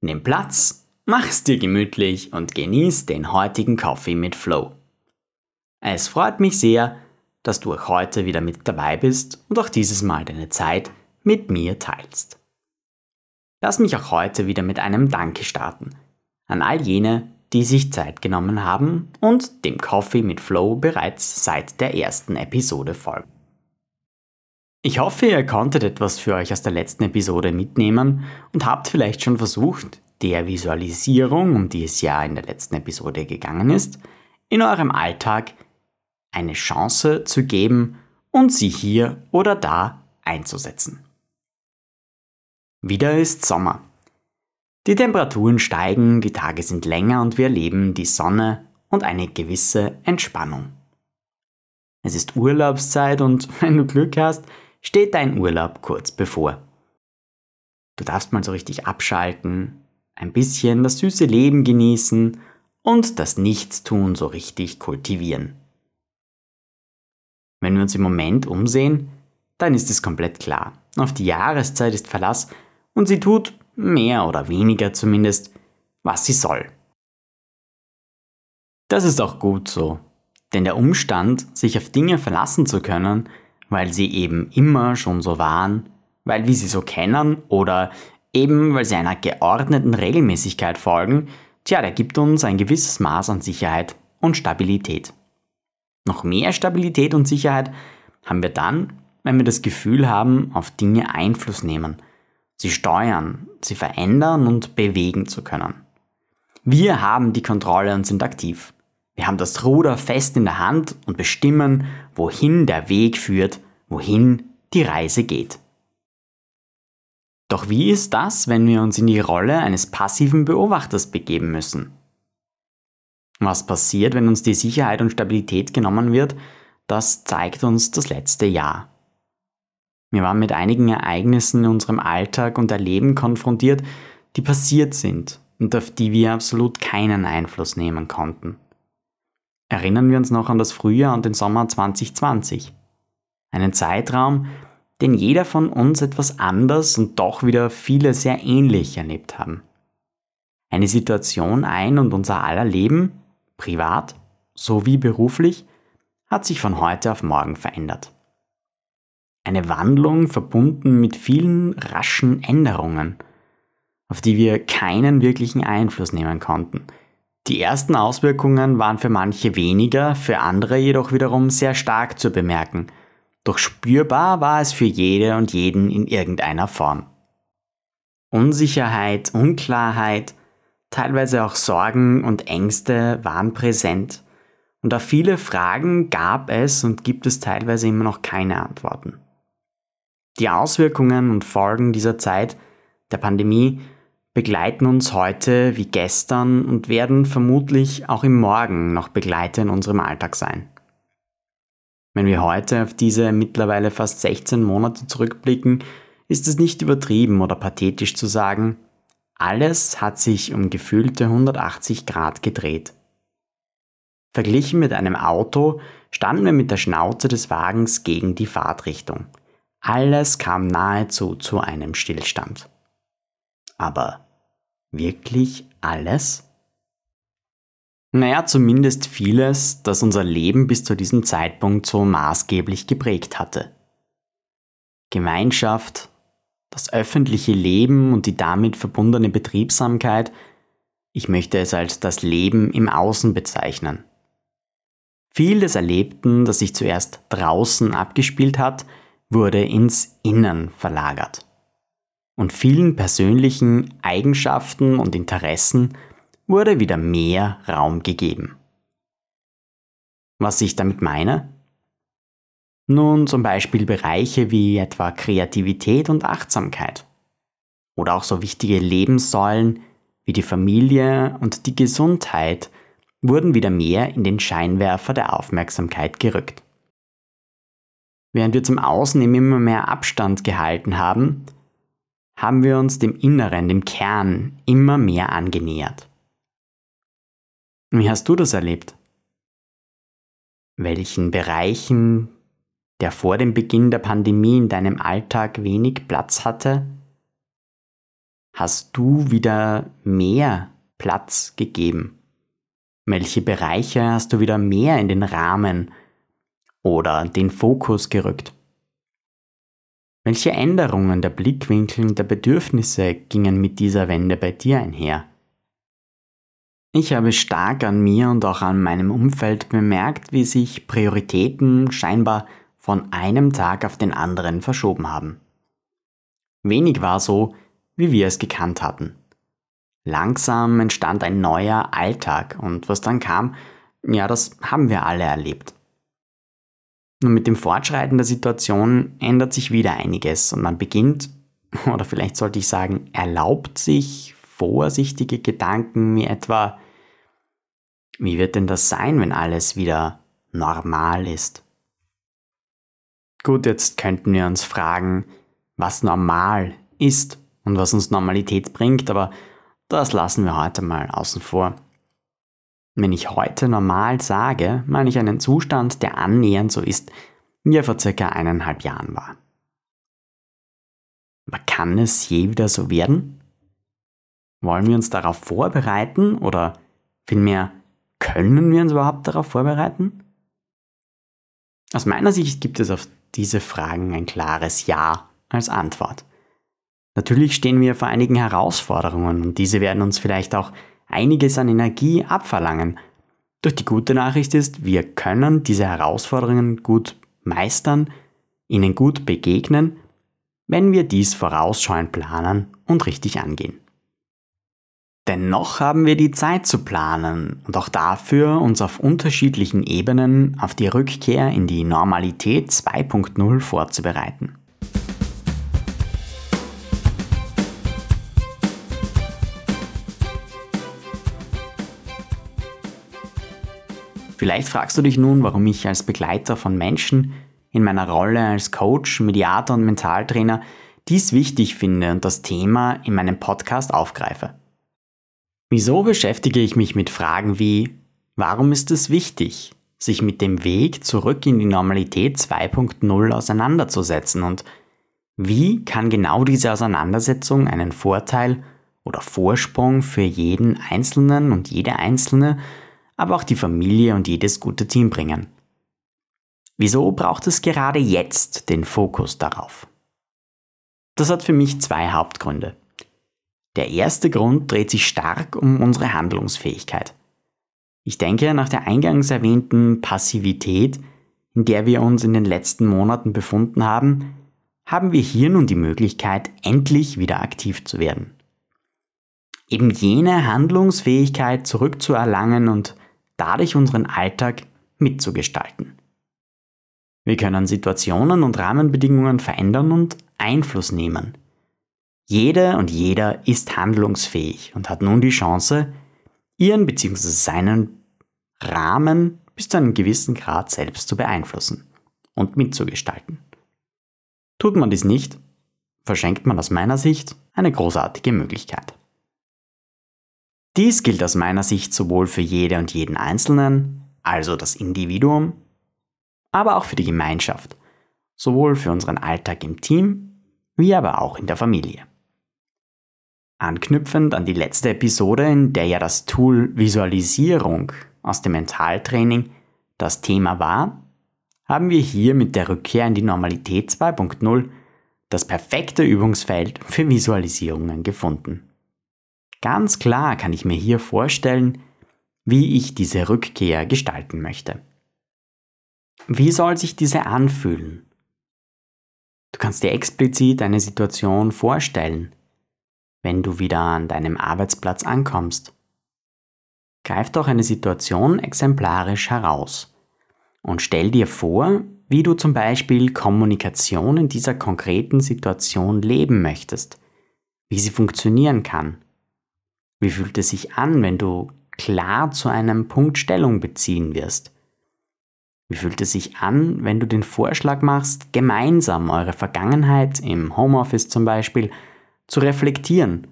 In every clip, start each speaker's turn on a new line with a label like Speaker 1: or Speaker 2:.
Speaker 1: Nimm Platz, mach's dir gemütlich und genieß den heutigen Coffee mit Flow. Es freut mich sehr, dass du auch heute wieder mit dabei bist und auch dieses Mal deine Zeit mit mir teilst. Lass mich auch heute wieder mit einem Danke starten an all jene, die sich Zeit genommen haben und dem Coffee mit Flow bereits seit der ersten Episode folgen. Ich hoffe, ihr konntet etwas für euch aus der letzten Episode mitnehmen und habt vielleicht schon versucht, der Visualisierung, um die es ja in der letzten Episode gegangen ist, in eurem Alltag eine Chance zu geben und sie hier oder da einzusetzen. Wieder ist Sommer. Die Temperaturen steigen, die Tage sind länger und wir erleben die Sonne und eine gewisse Entspannung. Es ist Urlaubszeit und wenn du Glück hast, steht dein Urlaub kurz bevor. Du darfst mal so richtig abschalten, ein bisschen das süße Leben genießen und das Nichtstun so richtig kultivieren. Wenn wir uns im Moment umsehen, dann ist es komplett klar. Auf die Jahreszeit ist Verlass und sie tut, mehr oder weniger zumindest, was sie soll. Das ist auch gut so, denn der Umstand, sich auf Dinge verlassen zu können, weil sie eben immer schon so waren, weil wir sie so kennen oder eben weil sie einer geordneten Regelmäßigkeit folgen, tja, der gibt uns ein gewisses Maß an Sicherheit und Stabilität. Noch mehr Stabilität und Sicherheit haben wir dann, wenn wir das Gefühl haben, auf Dinge Einfluss nehmen, sie steuern, sie verändern und bewegen zu können. Wir haben die Kontrolle und sind aktiv. Wir haben das Ruder fest in der Hand und bestimmen, wohin der Weg führt, wohin die Reise geht. Doch wie ist das, wenn wir uns in die Rolle eines passiven Beobachters begeben müssen? Was passiert, wenn uns die Sicherheit und Stabilität genommen wird, das zeigt uns das letzte Jahr. Wir waren mit einigen Ereignissen in unserem Alltag und Erleben konfrontiert, die passiert sind und auf die wir absolut keinen Einfluss nehmen konnten. Erinnern wir uns noch an das Frühjahr und den Sommer 2020. Einen Zeitraum, den jeder von uns etwas anders und doch wieder viele sehr ähnlich erlebt haben. Eine Situation ein und unser aller Leben, privat sowie beruflich, hat sich von heute auf morgen verändert. Eine Wandlung verbunden mit vielen raschen Änderungen, auf die wir keinen wirklichen Einfluss nehmen konnten. Die ersten Auswirkungen waren für manche weniger, für andere jedoch wiederum sehr stark zu bemerken – doch spürbar war es für jede und jeden in irgendeiner Form. Unsicherheit, Unklarheit, teilweise auch Sorgen und Ängste waren präsent und auf viele Fragen gab es und gibt es teilweise immer noch keine Antworten. Die Auswirkungen und Folgen dieser Zeit der Pandemie begleiten uns heute wie gestern und werden vermutlich auch im Morgen noch Begleiter in unserem Alltag sein. Wenn wir heute auf diese mittlerweile fast 16 Monate zurückblicken, ist es nicht übertrieben oder pathetisch zu sagen, alles hat sich um gefühlte 180 Grad gedreht. Verglichen mit einem Auto standen wir mit der Schnauze des Wagens gegen die Fahrtrichtung. Alles kam nahezu zu einem Stillstand. Aber wirklich alles? Naja, zumindest vieles, das unser Leben bis zu diesem Zeitpunkt so maßgeblich geprägt hatte. Gemeinschaft, das öffentliche Leben und die damit verbundene Betriebsamkeit, ich möchte es als das Leben im Außen bezeichnen. Viel des Erlebten, das sich zuerst draußen abgespielt hat, wurde ins Innen verlagert. Und vielen persönlichen Eigenschaften und Interessen wurde wieder mehr Raum gegeben. Was ich damit meine? Nun zum Beispiel Bereiche wie etwa Kreativität und Achtsamkeit. oder auch so wichtige Lebenssäulen wie die Familie und die Gesundheit wurden wieder mehr in den Scheinwerfer der Aufmerksamkeit gerückt. Während wir zum Außen immer mehr Abstand gehalten haben, haben wir uns dem Inneren, dem Kern immer mehr angenähert. Wie hast du das erlebt? Welchen Bereichen, der vor dem Beginn der Pandemie in deinem Alltag wenig Platz hatte, hast du wieder mehr Platz gegeben? Welche Bereiche hast du wieder mehr in den Rahmen oder den Fokus gerückt? Welche Änderungen der Blickwinkel und der Bedürfnisse gingen mit dieser Wende bei dir einher? Ich habe stark an mir und auch an meinem Umfeld bemerkt, wie sich Prioritäten scheinbar von einem Tag auf den anderen verschoben haben. Wenig war so, wie wir es gekannt hatten. Langsam entstand ein neuer Alltag und was dann kam, ja, das haben wir alle erlebt. Nun mit dem Fortschreiten der Situation ändert sich wieder einiges und man beginnt, oder vielleicht sollte ich sagen, erlaubt sich vorsichtige Gedanken wie etwa, wie wird denn das sein, wenn alles wieder normal ist? Gut, jetzt könnten wir uns fragen, was normal ist und was uns Normalität bringt, aber das lassen wir heute mal außen vor. Wenn ich heute normal sage, meine ich einen Zustand, der annähernd so ist, wie er vor circa eineinhalb Jahren war. Aber kann es je wieder so werden? Wollen wir uns darauf vorbereiten oder vielmehr können wir uns überhaupt darauf vorbereiten? Aus meiner Sicht gibt es auf diese Fragen ein klares Ja als Antwort. Natürlich stehen wir vor einigen Herausforderungen und diese werden uns vielleicht auch einiges an Energie abverlangen. Doch die gute Nachricht ist, wir können diese Herausforderungen gut meistern, ihnen gut begegnen, wenn wir dies vorausschauend planen und richtig angehen. Dennoch haben wir die Zeit zu planen und auch dafür, uns auf unterschiedlichen Ebenen auf die Rückkehr in die Normalität 2.0 vorzubereiten. Vielleicht fragst du dich nun, warum ich als Begleiter von Menschen in meiner Rolle als Coach, Mediator und Mentaltrainer dies wichtig finde und das Thema in meinem Podcast aufgreife. Wieso beschäftige ich mich mit Fragen wie, warum ist es wichtig, sich mit dem Weg zurück in die Normalität 2.0 auseinanderzusetzen und wie kann genau diese Auseinandersetzung einen Vorteil oder Vorsprung für jeden Einzelnen und jede Einzelne aber auch die Familie und jedes gute Team bringen. Wieso braucht es gerade jetzt den Fokus darauf? Das hat für mich zwei Hauptgründe. Der erste Grund dreht sich stark um unsere Handlungsfähigkeit. Ich denke, nach der eingangs erwähnten Passivität, in der wir uns in den letzten Monaten befunden haben, haben wir hier nun die Möglichkeit, endlich wieder aktiv zu werden. Eben jene Handlungsfähigkeit zurückzuerlangen und dadurch unseren Alltag mitzugestalten. Wir können Situationen und Rahmenbedingungen verändern und Einfluss nehmen. Jede und jeder ist handlungsfähig und hat nun die Chance, ihren bzw. seinen Rahmen bis zu einem gewissen Grad selbst zu beeinflussen und mitzugestalten. Tut man dies nicht, verschenkt man aus meiner Sicht eine großartige Möglichkeit. Dies gilt aus meiner Sicht sowohl für jede und jeden Einzelnen, also das Individuum, aber auch für die Gemeinschaft, sowohl für unseren Alltag im Team, wie aber auch in der Familie. Anknüpfend an die letzte Episode, in der ja das Tool Visualisierung aus dem Mentaltraining das Thema war, haben wir hier mit der Rückkehr in die Normalität 2.0 das perfekte Übungsfeld für Visualisierungen gefunden. Ganz klar kann ich mir hier vorstellen, wie ich diese Rückkehr gestalten möchte. Wie soll sich diese anfühlen? Du kannst dir explizit eine Situation vorstellen, wenn du wieder an deinem Arbeitsplatz ankommst. Greif doch eine Situation exemplarisch heraus und stell dir vor, wie du zum Beispiel Kommunikation in dieser konkreten Situation leben möchtest, wie sie funktionieren kann. Wie fühlt es sich an, wenn du klar zu einem Punkt Stellung beziehen wirst? Wie fühlt es sich an, wenn du den Vorschlag machst, gemeinsam eure Vergangenheit im Homeoffice zum Beispiel zu reflektieren,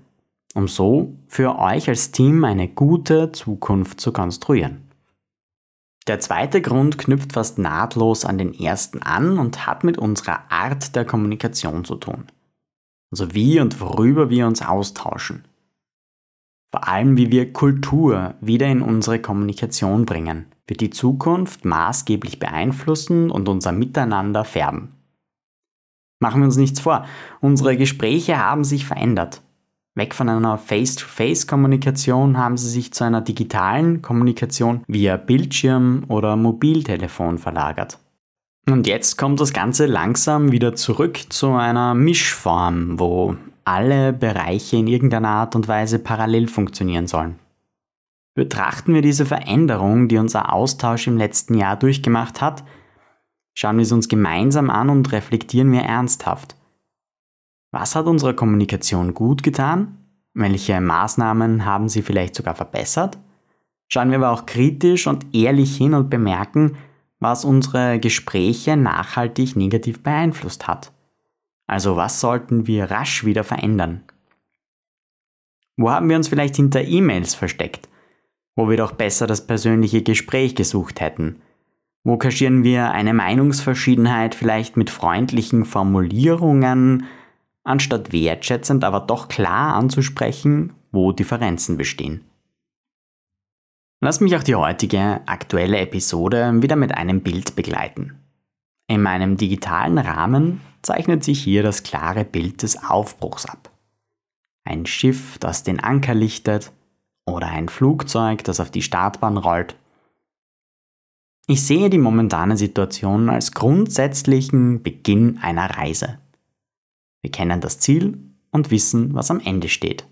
Speaker 1: um so für euch als Team eine gute Zukunft zu konstruieren? Der zweite Grund knüpft fast nahtlos an den ersten an und hat mit unserer Art der Kommunikation zu tun. Also wie und worüber wir uns austauschen. Vor allem wie wir Kultur wieder in unsere Kommunikation bringen, wird die Zukunft maßgeblich beeinflussen und unser Miteinander färben. Machen wir uns nichts vor, unsere Gespräche haben sich verändert. Weg von einer Face-to-Face-Kommunikation haben sie sich zu einer digitalen Kommunikation via Bildschirm oder Mobiltelefon verlagert. Und jetzt kommt das Ganze langsam wieder zurück zu einer Mischform, wo alle Bereiche in irgendeiner Art und Weise parallel funktionieren sollen. Betrachten wir diese Veränderung, die unser Austausch im letzten Jahr durchgemacht hat, schauen wir es uns gemeinsam an und reflektieren wir ernsthaft. Was hat unserer Kommunikation gut getan? Welche Maßnahmen haben sie vielleicht sogar verbessert? Schauen wir aber auch kritisch und ehrlich hin und bemerken, was unsere Gespräche nachhaltig negativ beeinflusst hat. Also was sollten wir rasch wieder verändern? Wo haben wir uns vielleicht hinter E-Mails versteckt, wo wir doch besser das persönliche Gespräch gesucht hätten? Wo kaschieren wir eine Meinungsverschiedenheit vielleicht mit freundlichen Formulierungen, anstatt wertschätzend, aber doch klar anzusprechen, wo Differenzen bestehen. Lass mich auch die heutige aktuelle Episode wieder mit einem Bild begleiten. In meinem digitalen Rahmen zeichnet sich hier das klare Bild des Aufbruchs ab. Ein Schiff, das den Anker lichtet, oder ein Flugzeug, das auf die Startbahn rollt. Ich sehe die momentane Situation als grundsätzlichen Beginn einer Reise. Wir kennen das Ziel und wissen, was am Ende steht.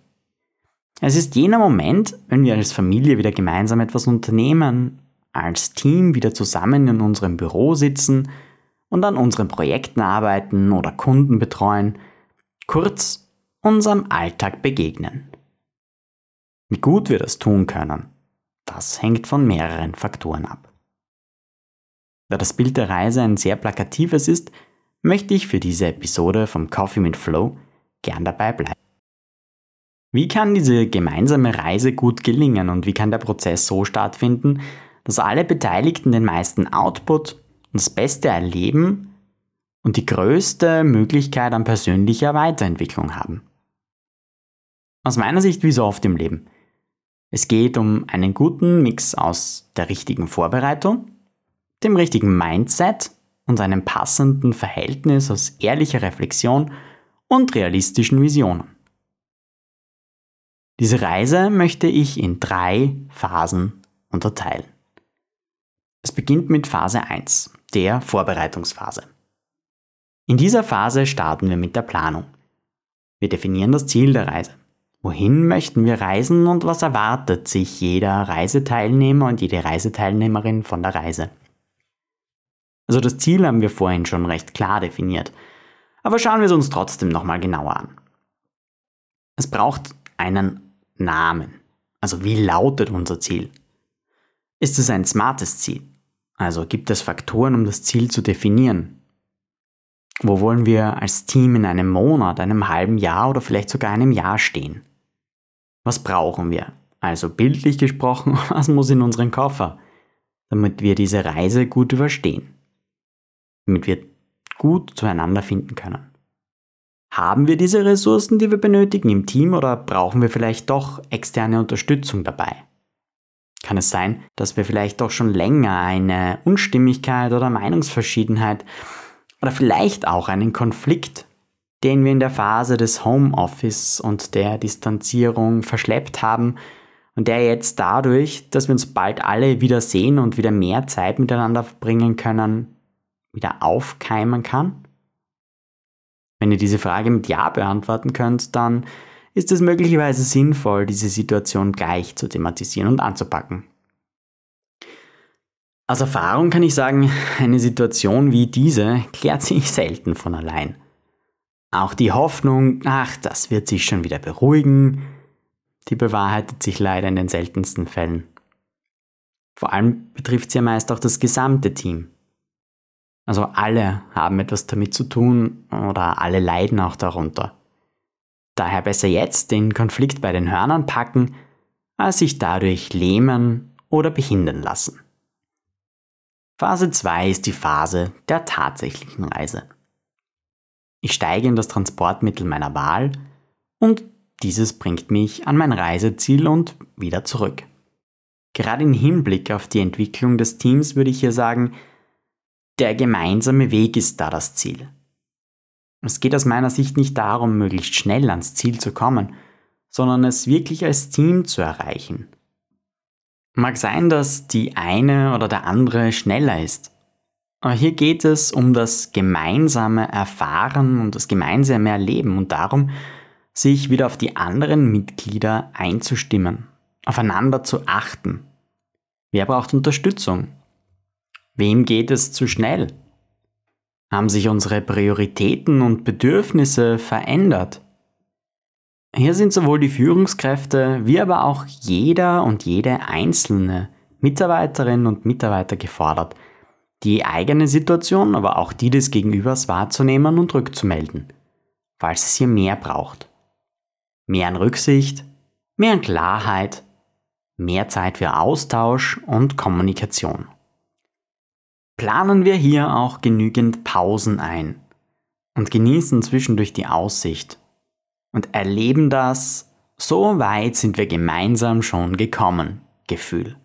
Speaker 1: Es ist jener Moment, wenn wir als Familie wieder gemeinsam etwas unternehmen, als Team wieder zusammen in unserem Büro sitzen und an unseren Projekten arbeiten oder Kunden betreuen, kurz unserem Alltag begegnen. Wie gut wir das tun können, das hängt von mehreren Faktoren ab. Da das Bild der Reise ein sehr plakatives ist, möchte ich für diese Episode vom Coffee mit Flow gern dabei bleiben. Wie kann diese gemeinsame Reise gut gelingen und wie kann der Prozess so stattfinden, dass alle Beteiligten den meisten Output und das Beste erleben und die größte Möglichkeit an persönlicher Weiterentwicklung haben? Aus meiner Sicht wie so oft im Leben. Es geht um einen guten Mix aus der richtigen Vorbereitung, dem richtigen Mindset und einem passenden Verhältnis aus ehrlicher Reflexion und realistischen Visionen. Diese Reise möchte ich in drei Phasen unterteilen. Es beginnt mit Phase 1, der Vorbereitungsphase. In dieser Phase starten wir mit der Planung. Wir definieren das Ziel der Reise. Wohin möchten wir reisen und was erwartet sich jeder Reiseteilnehmer und jede Reiseteilnehmerin von der Reise? Also das Ziel haben wir vorhin schon recht klar definiert. Aber schauen wir es uns trotzdem nochmal genauer an. Es braucht einen Namen. Also wie lautet unser Ziel? Ist es ein smartes Ziel? Also gibt es Faktoren, um das Ziel zu definieren? Wo wollen wir als Team in einem Monat, einem halben Jahr oder vielleicht sogar einem Jahr stehen? Was brauchen wir? Also bildlich gesprochen, was muss in unseren Koffer, damit wir diese Reise gut überstehen? damit wir gut zueinander finden können. Haben wir diese Ressourcen, die wir benötigen im Team oder brauchen wir vielleicht doch externe Unterstützung dabei? Kann es sein, dass wir vielleicht doch schon länger eine Unstimmigkeit oder Meinungsverschiedenheit oder vielleicht auch einen Konflikt, den wir in der Phase des Homeoffice und der Distanzierung verschleppt haben und der jetzt dadurch, dass wir uns bald alle wieder sehen und wieder mehr Zeit miteinander verbringen können, wieder aufkeimen kann? Wenn ihr diese Frage mit Ja beantworten könnt, dann ist es möglicherweise sinnvoll, diese Situation gleich zu thematisieren und anzupacken. Aus Erfahrung kann ich sagen, eine Situation wie diese klärt sich selten von allein. Auch die Hoffnung, ach, das wird sich schon wieder beruhigen, die bewahrheitet sich leider in den seltensten Fällen. Vor allem betrifft sie ja meist auch das gesamte Team. Also alle haben etwas damit zu tun oder alle leiden auch darunter. Daher besser jetzt den Konflikt bei den Hörnern packen, als sich dadurch lähmen oder behindern lassen. Phase 2 ist die Phase der tatsächlichen Reise. Ich steige in das Transportmittel meiner Wahl und dieses bringt mich an mein Reiseziel und wieder zurück. Gerade im Hinblick auf die Entwicklung des Teams würde ich hier sagen, der gemeinsame Weg ist da das Ziel. Es geht aus meiner Sicht nicht darum, möglichst schnell ans Ziel zu kommen, sondern es wirklich als Team zu erreichen. Mag sein, dass die eine oder der andere schneller ist. Aber hier geht es um das gemeinsame Erfahren und das gemeinsame Erleben und darum, sich wieder auf die anderen Mitglieder einzustimmen, aufeinander zu achten. Wer braucht Unterstützung? Wem geht es zu schnell? Haben sich unsere Prioritäten und Bedürfnisse verändert? Hier sind sowohl die Führungskräfte wie aber auch jeder und jede einzelne Mitarbeiterin und Mitarbeiter gefordert, die eigene Situation, aber auch die des Gegenübers wahrzunehmen und rückzumelden, falls es hier mehr braucht. Mehr an Rücksicht, mehr an Klarheit, mehr Zeit für Austausch und Kommunikation. Planen wir hier auch genügend Pausen ein und genießen zwischendurch die Aussicht und erleben das, so weit sind wir gemeinsam schon gekommen, Gefühl.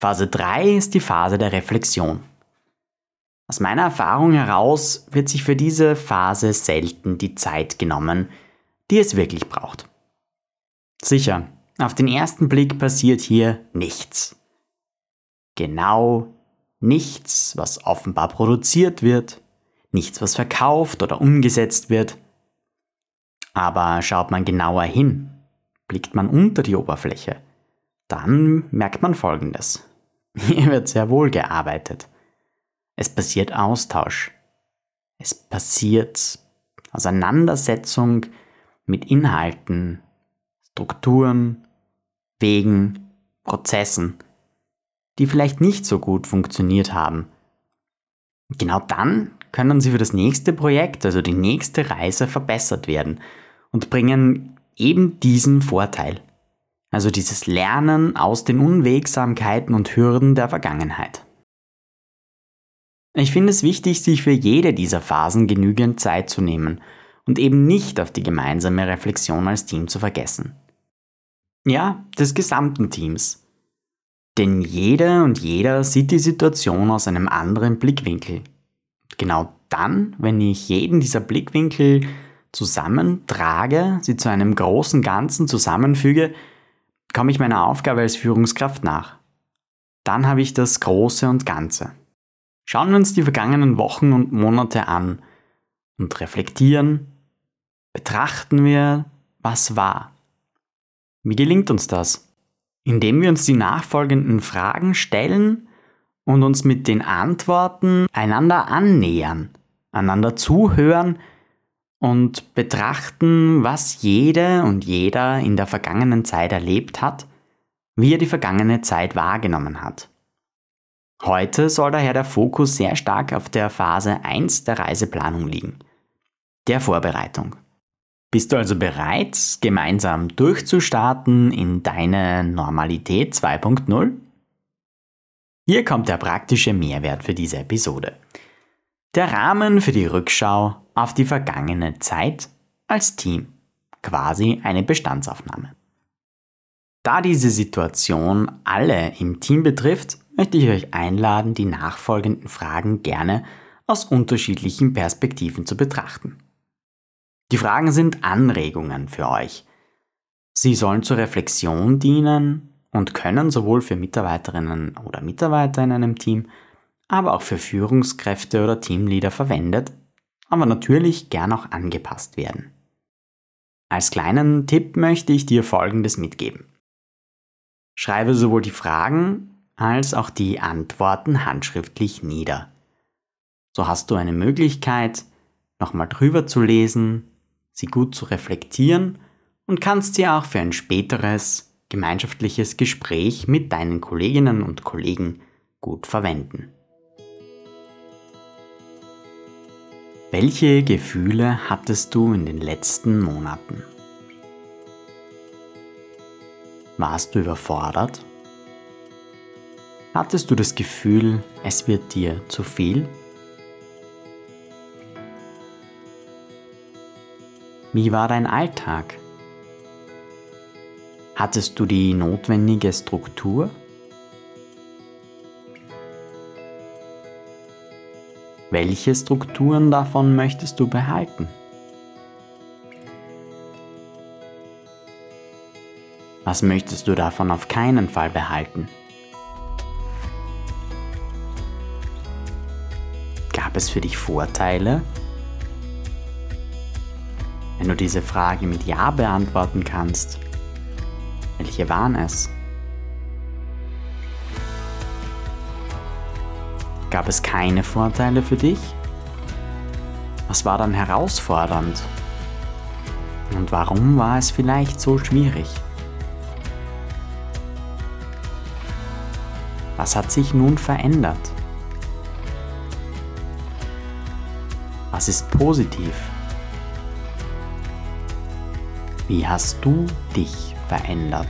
Speaker 1: Phase 3 ist die Phase der Reflexion. Aus meiner Erfahrung heraus wird sich für diese Phase selten die Zeit genommen, die es wirklich braucht. Sicher, auf den ersten Blick passiert hier nichts. Genau nichts, was offenbar produziert wird, nichts, was verkauft oder umgesetzt wird. Aber schaut man genauer hin, blickt man unter die Oberfläche, dann merkt man Folgendes. Hier wird sehr wohl gearbeitet. Es passiert Austausch. Es passiert Auseinandersetzung mit Inhalten, Strukturen, Wegen, Prozessen, die vielleicht nicht so gut funktioniert haben. Genau dann können sie für das nächste Projekt, also die nächste Reise, verbessert werden und bringen eben diesen Vorteil. Also dieses Lernen aus den Unwegsamkeiten und Hürden der Vergangenheit. Ich finde es wichtig, sich für jede dieser Phasen genügend Zeit zu nehmen und eben nicht auf die gemeinsame Reflexion als Team zu vergessen. Ja, des gesamten Teams. Denn jeder und jeder sieht die Situation aus einem anderen Blickwinkel. Genau dann, wenn ich jeden dieser Blickwinkel zusammentrage, sie zu einem großen Ganzen zusammenfüge, komme ich meiner Aufgabe als Führungskraft nach. Dann habe ich das Große und Ganze. Schauen wir uns die vergangenen Wochen und Monate an und reflektieren, betrachten wir, was war. Wie gelingt uns das? Indem wir uns die nachfolgenden Fragen stellen und uns mit den Antworten einander annähern, einander zuhören und betrachten, was jede und jeder in der vergangenen Zeit erlebt hat, wie er die vergangene Zeit wahrgenommen hat. Heute soll daher der Fokus sehr stark auf der Phase 1 der Reiseplanung liegen, der Vorbereitung. Bist du also bereit, gemeinsam durchzustarten in deine Normalität 2.0? Hier kommt der praktische Mehrwert für diese Episode. Der Rahmen für die Rückschau auf die vergangene Zeit als Team, quasi eine Bestandsaufnahme. Da diese Situation alle im Team betrifft, möchte ich euch einladen, die nachfolgenden Fragen gerne aus unterschiedlichen Perspektiven zu betrachten. Die Fragen sind Anregungen für euch. Sie sollen zur Reflexion dienen und können sowohl für Mitarbeiterinnen oder Mitarbeiter in einem Team, aber auch für Führungskräfte oder Teamleader verwendet, aber natürlich gern auch angepasst werden. Als kleinen Tipp möchte ich dir Folgendes mitgeben. Schreibe sowohl die Fragen als auch die Antworten handschriftlich nieder. So hast du eine Möglichkeit, nochmal drüber zu lesen, sie gut zu reflektieren und kannst sie auch für ein späteres gemeinschaftliches Gespräch mit deinen Kolleginnen und Kollegen gut verwenden. Welche Gefühle hattest du in den letzten Monaten? Warst du überfordert? Hattest du das Gefühl, es wird dir zu viel? Wie war dein Alltag? Hattest du die notwendige Struktur? Welche Strukturen davon möchtest du behalten? Was möchtest du davon auf keinen Fall behalten? Gab es für dich Vorteile? Wenn du diese Frage mit Ja beantworten kannst, welche waren es? Gab es keine Vorteile für dich? Was war dann herausfordernd? Und warum war es vielleicht so schwierig? Was hat sich nun verändert? Was ist positiv? Wie hast du dich verändert?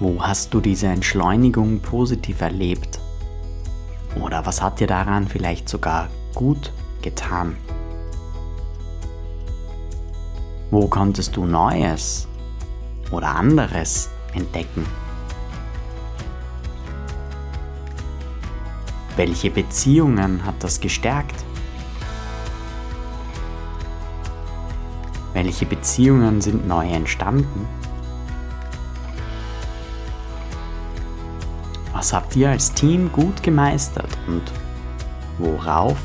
Speaker 1: Wo hast du diese Entschleunigung positiv erlebt? Oder was hat dir daran vielleicht sogar gut getan? Wo konntest du Neues oder anderes entdecken? Welche Beziehungen hat das gestärkt? Welche Beziehungen sind neu entstanden? Was habt ihr als Team gut gemeistert und worauf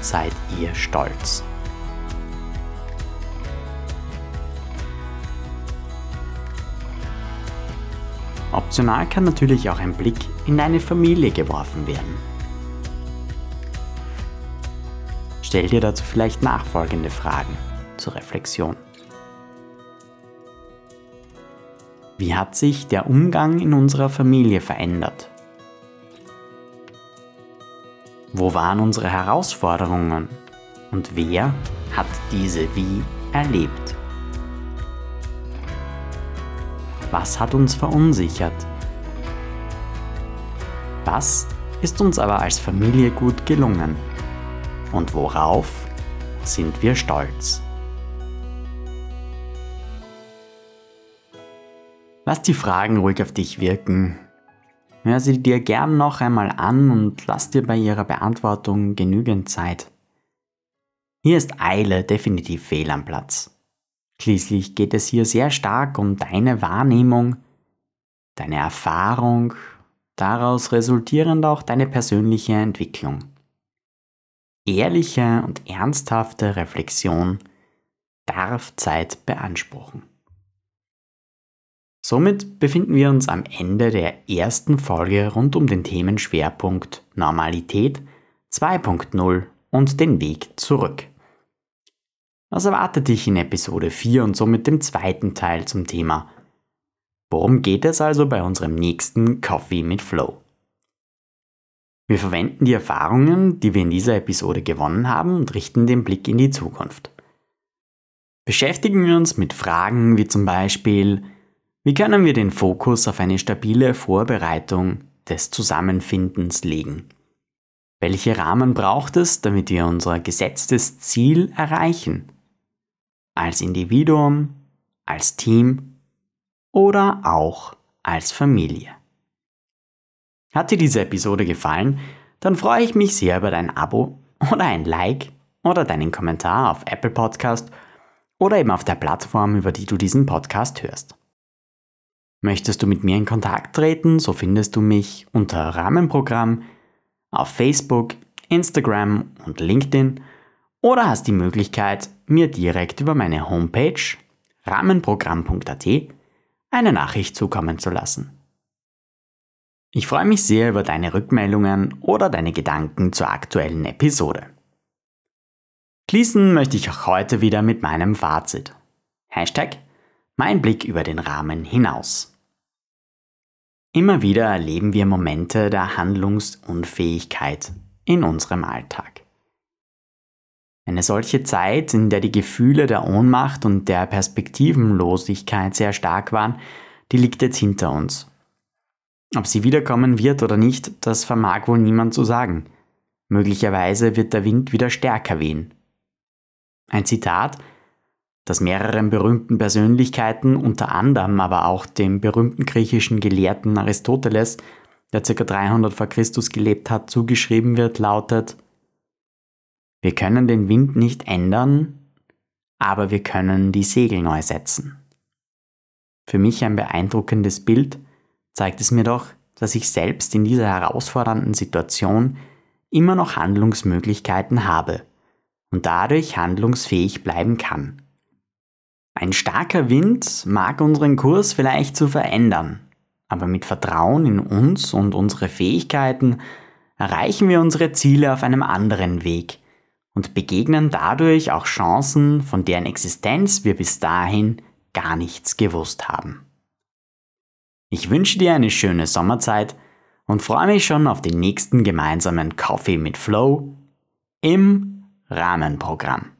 Speaker 1: seid ihr stolz? Optional kann natürlich auch ein Blick in deine Familie geworfen werden. Stell dir dazu vielleicht nachfolgende Fragen Reflexion. Wie hat sich der Umgang in unserer Familie verändert? Wo waren unsere Herausforderungen und wer hat diese wie erlebt? Was hat uns verunsichert? Was ist uns aber als Familie gut gelungen? Und worauf sind wir stolz? Lass die Fragen ruhig auf dich wirken Hör sie dir gern noch einmal an und lass dir bei ihrer Beantwortung genügend Zeit. Hier ist Eile definitiv fehl am Platz. Schließlich geht es hier sehr stark um deine Wahrnehmung, deine Erfahrung, daraus resultierend auch deine persönliche Entwicklung. Ehrliche und ernsthafte Reflexion darf Zeit beanspruchen. Somit befinden wir uns am Ende der ersten Folge rund um den Themenschwerpunkt Normalität 2.0 und den Weg zurück. Was erwartet dich in Episode 4 und somit dem zweiten Teil zum Thema? Worum geht es also bei unserem nächsten Coffee mit Flow? Wir verwenden die Erfahrungen, die wir in dieser Episode gewonnen haben und richten den Blick in die Zukunft. Beschäftigen wir uns mit Fragen wie zum Beispiel, wie können wir den Fokus auf eine stabile Vorbereitung des Zusammenfindens legen? Welche Rahmen braucht es, damit wir unser gesetztes Ziel erreichen? Als Individuum, als Team oder auch als Familie. Hat dir diese Episode gefallen, dann freue ich mich sehr über dein Abo oder ein Like oder deinen Kommentar auf Apple Podcast oder eben auf der Plattform, über die du diesen Podcast hörst. Möchtest du mit mir in Kontakt treten, so findest du mich unter Rahmenprogramm auf Facebook, Instagram und LinkedIn oder hast die Möglichkeit, mir direkt über meine Homepage rahmenprogramm.at eine Nachricht zukommen zu lassen. Ich freue mich sehr über deine Rückmeldungen oder deine Gedanken zur aktuellen Episode. Schließen möchte ich auch heute wieder mit meinem Fazit. Hashtag mein Blick über den Rahmen hinaus. Immer wieder erleben wir Momente der Handlungsunfähigkeit in unserem Alltag. Eine solche Zeit, in der die Gefühle der Ohnmacht und der Perspektivenlosigkeit sehr stark waren, die liegt jetzt hinter uns. Ob sie wiederkommen wird oder nicht, das vermag wohl niemand zu sagen. Möglicherweise wird der Wind wieder stärker wehen. Ein Zitat, das mehreren berühmten Persönlichkeiten, unter anderem aber auch dem berühmten griechischen Gelehrten Aristoteles, der ca. 300 vor Christus gelebt hat, zugeschrieben wird, lautet, wir können den Wind nicht ändern, aber wir können die Segel neu setzen. Für mich ein beeindruckendes Bild zeigt es mir doch, dass ich selbst in dieser herausfordernden Situation immer noch Handlungsmöglichkeiten habe und dadurch handlungsfähig bleiben kann. Ein starker Wind mag unseren Kurs vielleicht zu verändern, aber mit Vertrauen in uns und unsere Fähigkeiten erreichen wir unsere Ziele auf einem anderen Weg und begegnen dadurch auch Chancen, von deren Existenz wir bis dahin gar nichts gewusst haben. Ich wünsche dir eine schöne Sommerzeit und freue mich schon auf den nächsten gemeinsamen Coffee mit Flow im Rahmenprogramm.